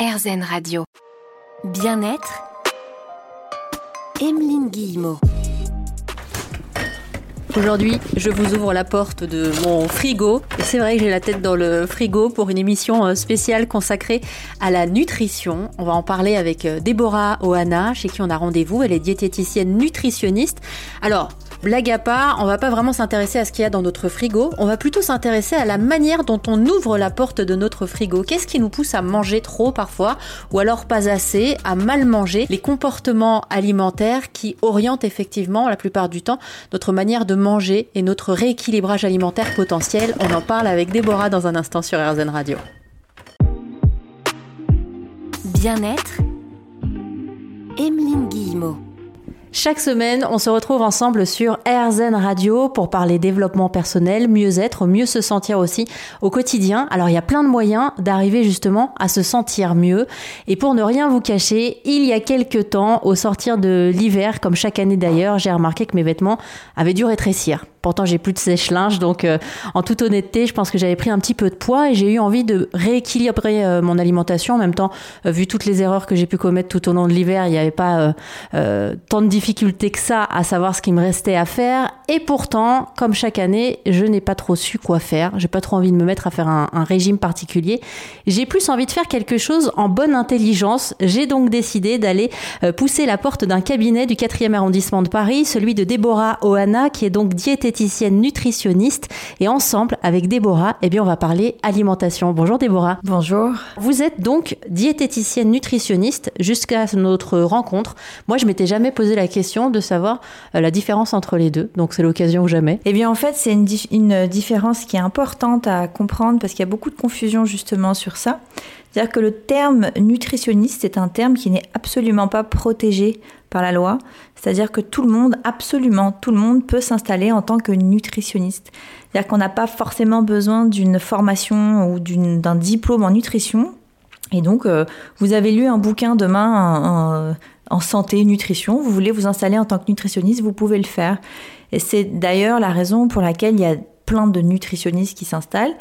RZN Radio. Bien-être, Emeline Guillemot. Aujourd'hui, je vous ouvre la porte de mon frigo. C'est vrai que j'ai la tête dans le frigo pour une émission euh, spéciale consacrée à la nutrition. On va en parler avec euh, Déborah Ohana, chez qui on a rendez-vous. Elle est diététicienne nutritionniste. Alors, Blague à part, on va pas vraiment s'intéresser à ce qu'il y a dans notre frigo, on va plutôt s'intéresser à la manière dont on ouvre la porte de notre frigo. Qu'est-ce qui nous pousse à manger trop parfois, ou alors pas assez, à mal manger, les comportements alimentaires qui orientent effectivement la plupart du temps notre manière de manger et notre rééquilibrage alimentaire potentiel. On en parle avec Déborah dans un instant sur RZN Radio. Bien-être, Emeline Guillemot. Chaque semaine, on se retrouve ensemble sur RZN Radio pour parler développement personnel, mieux-être, mieux se sentir aussi au quotidien. Alors il y a plein de moyens d'arriver justement à se sentir mieux. Et pour ne rien vous cacher, il y a quelques temps, au sortir de l'hiver, comme chaque année d'ailleurs, j'ai remarqué que mes vêtements avaient dû rétrécir. Pourtant, j'ai plus de sèche-linge, donc euh, en toute honnêteté, je pense que j'avais pris un petit peu de poids et j'ai eu envie de rééquilibrer euh, mon alimentation. En même temps, euh, vu toutes les erreurs que j'ai pu commettre tout au long de l'hiver, il n'y avait pas tant de que ça à savoir ce qui me restait à faire. Et pourtant, comme chaque année, je n'ai pas trop su quoi faire. J'ai pas trop envie de me mettre à faire un, un régime particulier. J'ai plus envie de faire quelque chose en bonne intelligence. J'ai donc décidé d'aller pousser la porte d'un cabinet du 4e arrondissement de Paris, celui de Déborah Ohana, qui est donc diététicienne diététicienne nutritionniste. Et ensemble, avec Déborah, eh bien, on va parler alimentation. Bonjour Déborah. Bonjour. Vous êtes donc diététicienne nutritionniste jusqu'à notre rencontre. Moi, je m'étais jamais posé la question de savoir euh, la différence entre les deux. Donc, c'est l'occasion ou jamais. Eh bien, en fait, c'est une, différence qui est importante à comprendre parce qu'il y a beaucoup de confusion justement sur ça. C'est-à-dire que le terme nutritionniste est un terme qui n'est absolument pas protégé par la loi. C'est-à-dire que tout le monde, absolument tout le monde, peut s'installer en tant que nutritionniste. C'est-à-dire qu'on n'a pas forcément besoin d'une formation ou d'un diplôme en nutrition. Et donc, euh, vous avez lu un bouquin demain en santé, nutrition, vous voulez vous installer en tant que nutritionniste, vous pouvez le faire. Et c'est d'ailleurs la raison pour laquelle il y a plein de nutritionnistes qui s'installent.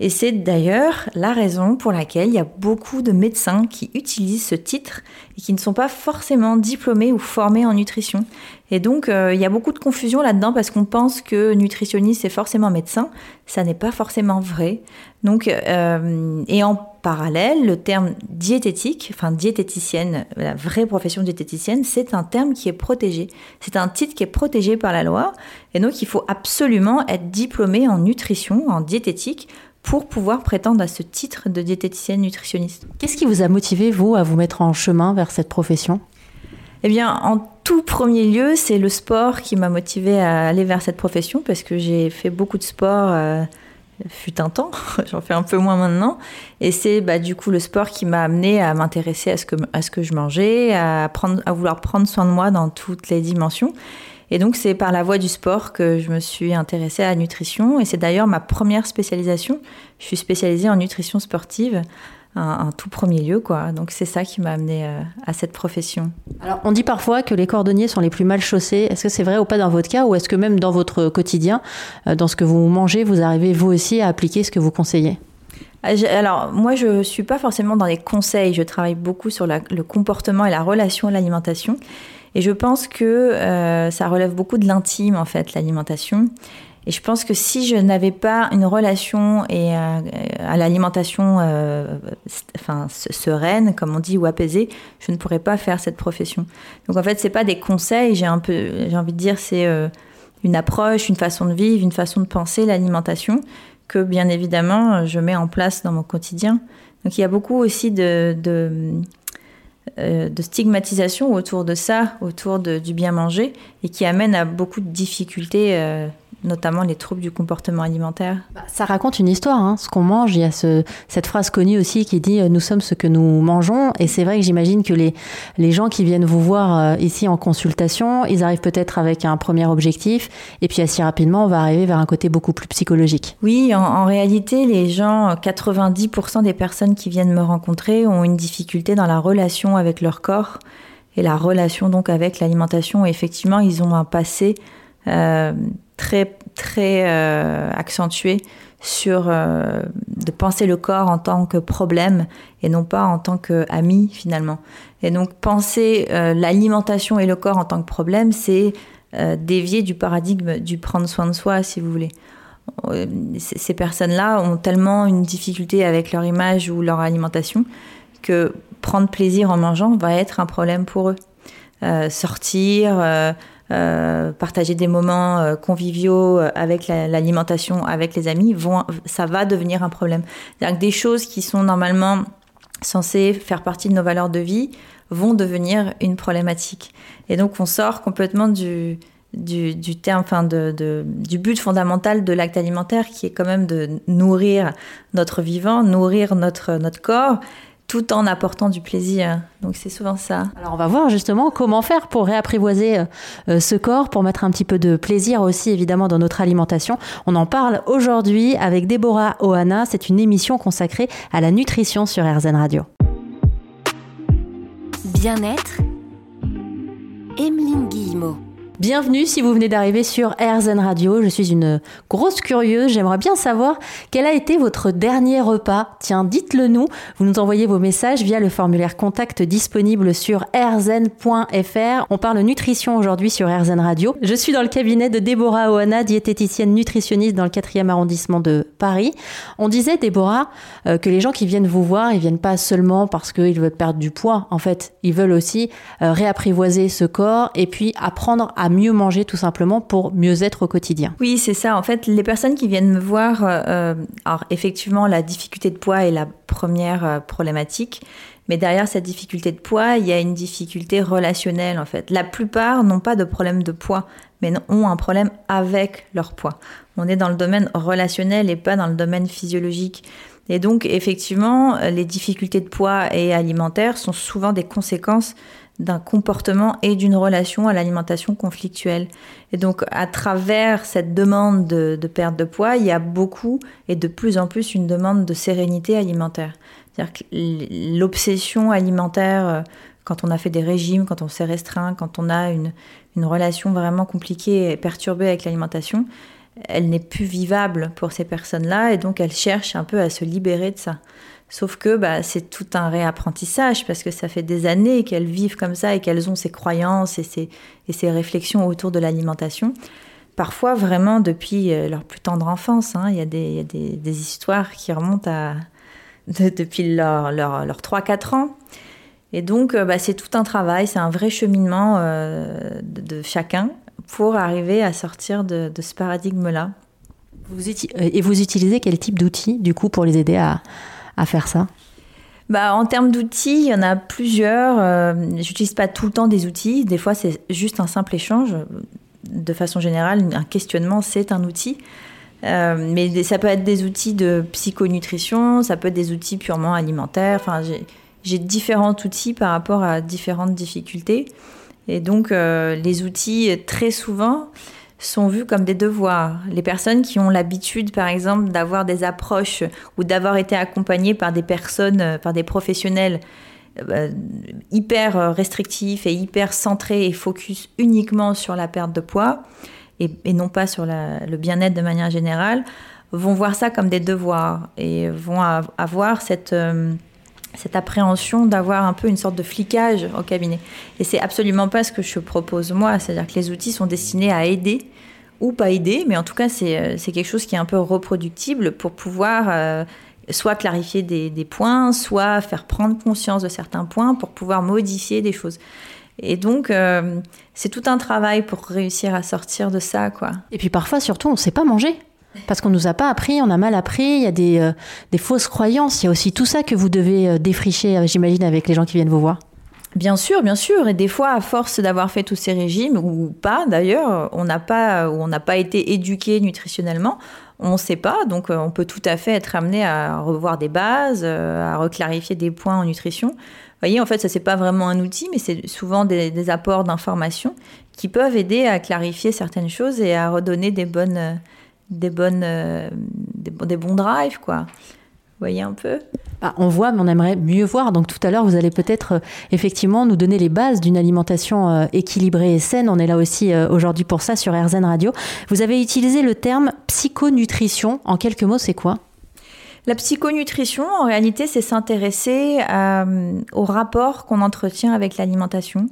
Et c'est d'ailleurs la raison pour laquelle il y a beaucoup de médecins qui utilisent ce titre et qui ne sont pas forcément diplômés ou formés en nutrition. Et donc, euh, il y a beaucoup de confusion là-dedans parce qu'on pense que nutritionniste, c'est forcément médecin. Ça n'est pas forcément vrai. Donc, euh, et en parallèle, le terme diététique, enfin diététicienne, la vraie profession diététicienne, c'est un terme qui est protégé. C'est un titre qui est protégé par la loi. Et donc, il faut absolument être diplômé en nutrition, en diététique, pour pouvoir prétendre à ce titre de diététicienne nutritionniste. Qu'est-ce qui vous a motivé, vous, à vous mettre en chemin vers cette profession? Eh bien, en tout premier lieu, c'est le sport qui m'a motivé à aller vers cette profession parce que j'ai fait beaucoup de sport. Euh, fut un temps, j'en fais un peu moins maintenant. Et c'est bah, du coup le sport qui m'a amené à m'intéresser à, ce que, je mangeais, à, à vouloir prendre soin de moi dans toutes les dimensions. Et donc c'est par la voie du sport que je me suis intéressée à la nutrition et c'est d'ailleurs ma première spécialisation. Je suis spécialisée en nutrition sportive un, tout premier lieu, quoi. Donc c'est ça qui m'a amené euh, à cette profession. Alors on dit parfois que les cordonniers sont les plus mal chaussés. Est-ce que c'est vrai ou pas dans votre cas, ou est-ce que même dans votre quotidien, euh, dans ce que vous mangez, vous arrivez vous aussi à appliquer ce que vous conseillez? Ah, alors, moi, je ne suis pas forcément dans les conseils. Je travaille beaucoup sur le comportement et la relation à l'alimentation. Et je pense que euh, ça relève beaucoup de l'intime, en fait, l'alimentation. Et je pense que si je n'avais pas une relation et euh, à l'alimentation euh, sereine, comme on dit, ou apaisée, je ne pourrais pas faire cette profession. Donc en fait, c'est pas des conseils, j'ai un peu, j'ai envie de dire, c'est une approche, une façon de vivre, une façon de penser l'alimentation que bien évidemment je mets en place dans mon quotidien. Donc il y a beaucoup aussi de, euh, de stigmatisation autour de ça, autour du bien manger, et qui amène à beaucoup de difficultés euh, notamment les troubles du comportement alimentaire. Bah, ça raconte une histoire, hein, ce qu'on mange. Il y a ce, cette phrase connue aussi qui dit euh, Nous sommes ce que nous mangeons. Et c'est vrai que j'imagine que les, les gens qui viennent vous voir euh, ici en consultation, ils arrivent peut-être avec un premier objectif. Et puis assez rapidement, on va arriver vers un côté beaucoup plus psychologique. Oui, en, en réalité, les gens, 90% des personnes qui viennent me rencontrer ont une difficulté dans la relation avec leur corps et la relation donc avec l'alimentation. Effectivement, ils ont un passé euh, très très euh, accentué sur de penser le corps en tant que problème et non pas en tant qu'ami finalement. Et donc penser l'alimentation et le corps en tant que problème, c'est dévier du paradigme du prendre soin de soi, si vous voulez. Ces personnes-là ont tellement une difficulté avec leur image ou leur alimentation que prendre plaisir en mangeant va être un problème pour eux. Euh, sortir, euh, euh, partager des moments conviviaux avec l'alimentation, avec les amis, vont, ça va devenir un problème. Que des choses qui sont normalement censées faire partie de nos valeurs de vie vont devenir une problématique. Et donc on sort complètement du, du, terme, enfin du but fondamental de l'acte alimentaire qui est quand même de nourrir notre vivant, nourrir notre, notre corps tout en apportant du plaisir. Donc c'est souvent ça. Alors on va voir justement comment faire pour réapprivoiser euh, euh, ce corps, pour mettre un petit peu de plaisir aussi évidemment dans notre alimentation. On en parle aujourd'hui avec Déborah Ohana. C'est une émission consacrée à la nutrition sur RZN Radio. Bien-être, Emeline Guillemot. Bienvenue si vous venez d'arriver sur RZN Radio. Je suis une grosse curieuse. J'aimerais bien savoir quel a été votre dernier repas. Tiens, dites-le nous. Vous nous envoyez vos messages via le formulaire contact disponible sur rzn.fr. On parle nutrition aujourd'hui sur RZN Radio. Je suis dans le cabinet de Déborah Oana, diététicienne nutritionniste dans le 4e arrondissement de Paris. On disait, Déborah, euh, que les gens qui viennent vous voir, ils viennent pas seulement parce qu'ils veulent perdre du poids. En fait, ils veulent aussi euh, réapprivoiser ce corps et puis apprendre à mieux manger tout simplement pour mieux être au quotidien. Oui, c'est ça. En fait, les personnes qui viennent me voir, euh, alors effectivement, la difficulté de poids est la première euh, problématique. Mais derrière cette difficulté de poids, il y a une difficulté relationnelle en fait. La plupart n'ont pas de problème de poids, mais ont un problème avec leur poids. On est dans le domaine relationnel et pas dans le domaine physiologique. Et donc effectivement, les difficultés de poids et alimentaires sont souvent des conséquences d'un comportement et d'une relation à l'alimentation conflictuelle. Et donc, à travers cette demande de, perte de poids, il y a beaucoup et de plus en plus une demande de sérénité alimentaire. C'est-à-dire que l'obsession alimentaire, euh, quand on a fait des régimes, quand on s'est restreint, quand on a une, une relation vraiment compliquée et perturbée avec l'alimentation, elle n'est plus vivable pour ces personnes-là et donc elles cherchent un peu à se libérer de ça. Sauf que bah, c'est tout un réapprentissage parce que ça fait des années qu'elles vivent comme ça et qu'elles ont ces croyances et ces, réflexions autour de l'alimentation. Parfois vraiment depuis euh, leur plus tendre enfance. Hein. Il y a, des, histoires qui remontent depuis leur, leur, leur 3-4 ans. Et donc euh, bah, c'est tout un travail, c'est un vrai cheminement euh, de, chacun pour arriver à sortir de, ce paradigme-là. Et vous utilisez quel type d'outils du coup pour les aider à, à faire ça bah, en termes d'outils, il y en a plusieurs. Euh, j'utilise pas tout le temps des outils. Des fois, c'est juste un simple échange. De façon générale, un questionnement, c'est un outil. Euh, mais ça peut être des outils de psychonutrition, ça peut être des outils purement alimentaires. Enfin, j'ai différents outils par rapport à différentes difficultés. Et donc, euh, les outils, très souvent, sont vus comme des devoirs. Les personnes qui ont l'habitude, par exemple, d'avoir des approches ou d'avoir été accompagnées par des personnes, euh, par des professionnels euh, hyper restrictifs et hyper centrés et focus uniquement sur la perte de poids et, non pas sur le bien-être de manière générale, vont voir ça comme des devoirs et vont avoir cette... Euh, cette appréhension d'avoir un peu une sorte de flicage au cabinet. Et c'est absolument pas ce que je propose moi, c'est-à-dire que les outils sont destinés à aider ou pas aider, mais en tout cas, c'est euh, quelque chose qui est un peu reproductible pour pouvoir euh, soit clarifier des, points, soit faire prendre conscience de certains points pour pouvoir modifier des choses. Et donc, euh, c'est tout un travail pour réussir à sortir de ça, quoi. Et puis parfois, surtout, on ne sait pas manger. Parce qu'on nous a pas appris, on a mal appris, il y a des, des fausses croyances, il y a aussi tout ça que vous devez défricher, j'imagine, avec les gens qui viennent vous voir. Bien sûr, bien sûr. Et des fois, à force d'avoir fait tous ces régimes, ou pas d'ailleurs, on n'a pas, on n'a pas été éduqué nutritionnellement, on ne sait pas. Donc, euh, on peut tout à fait être amené à revoir des bases, euh, à reclarifier des points en nutrition. Vous voyez, en fait, ça, c'est pas vraiment un outil, mais c'est souvent des, apports d'informations qui peuvent aider à clarifier certaines choses et à redonner des bonnes, des bonnes, des, des bons drives, quoi. voyez un peu? Bah, On voit, mais on aimerait mieux voir. Donc tout à l'heure, vous allez peut-être euh, effectivement nous donner les bases d'une alimentation euh, équilibrée et saine. On est là aussi euh, aujourd'hui pour ça sur RZN Radio. Vous avez utilisé le terme psychonutrition. En quelques mots, c'est quoi? La psychonutrition, en réalité, c'est s'intéresser au rapport qu'on entretient avec l'alimentation.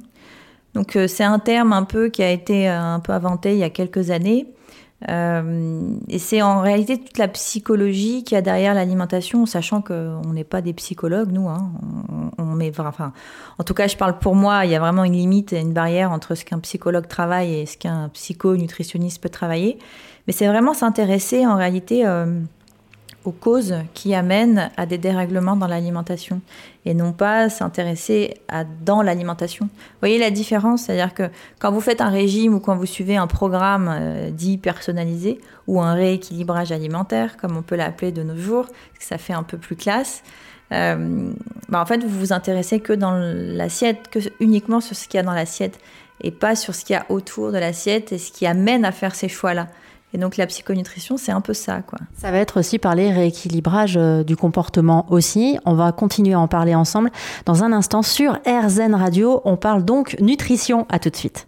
Donc c'est un terme un peu qui a été un peu inventé il y a quelques années euh, et c'est en réalité toute la psychologie qui y a derrière l'alimentation, sachant qu'on n'est pas des psychologues, nous. Hein. On, met, enfin, en tout cas, je parle pour moi, il y a vraiment une limite et une barrière entre ce qu'un psychologue travaille et ce qu'un psychonutritionniste peut travailler. Mais c'est vraiment s'intéresser en réalité euh, aux causes qui amènent à des dérèglements dans l'alimentation et non pas s'intéresser à dans l'alimentation. Vous voyez la différence? C'est-à-dire que quand vous faites un régime ou quand vous suivez un programme euh, dit personnalisé ou un rééquilibrage alimentaire, comme on peut l'appeler de nos jours, ça fait un peu plus classe, euh, bah en fait vous vous intéressez que dans l'assiette, que uniquement sur ce qu'il y a dans l'assiette et pas sur ce qu'il y a autour de l'assiette et ce qui amène à faire ces choix-là. Et donc la psychonutrition, c'est un peu ça, quoi. Ça va être aussi parler rééquilibrage euh, du comportement aussi. On va continuer à en parler ensemble dans un instant sur RZN Radio. On parle donc nutrition. À tout de suite.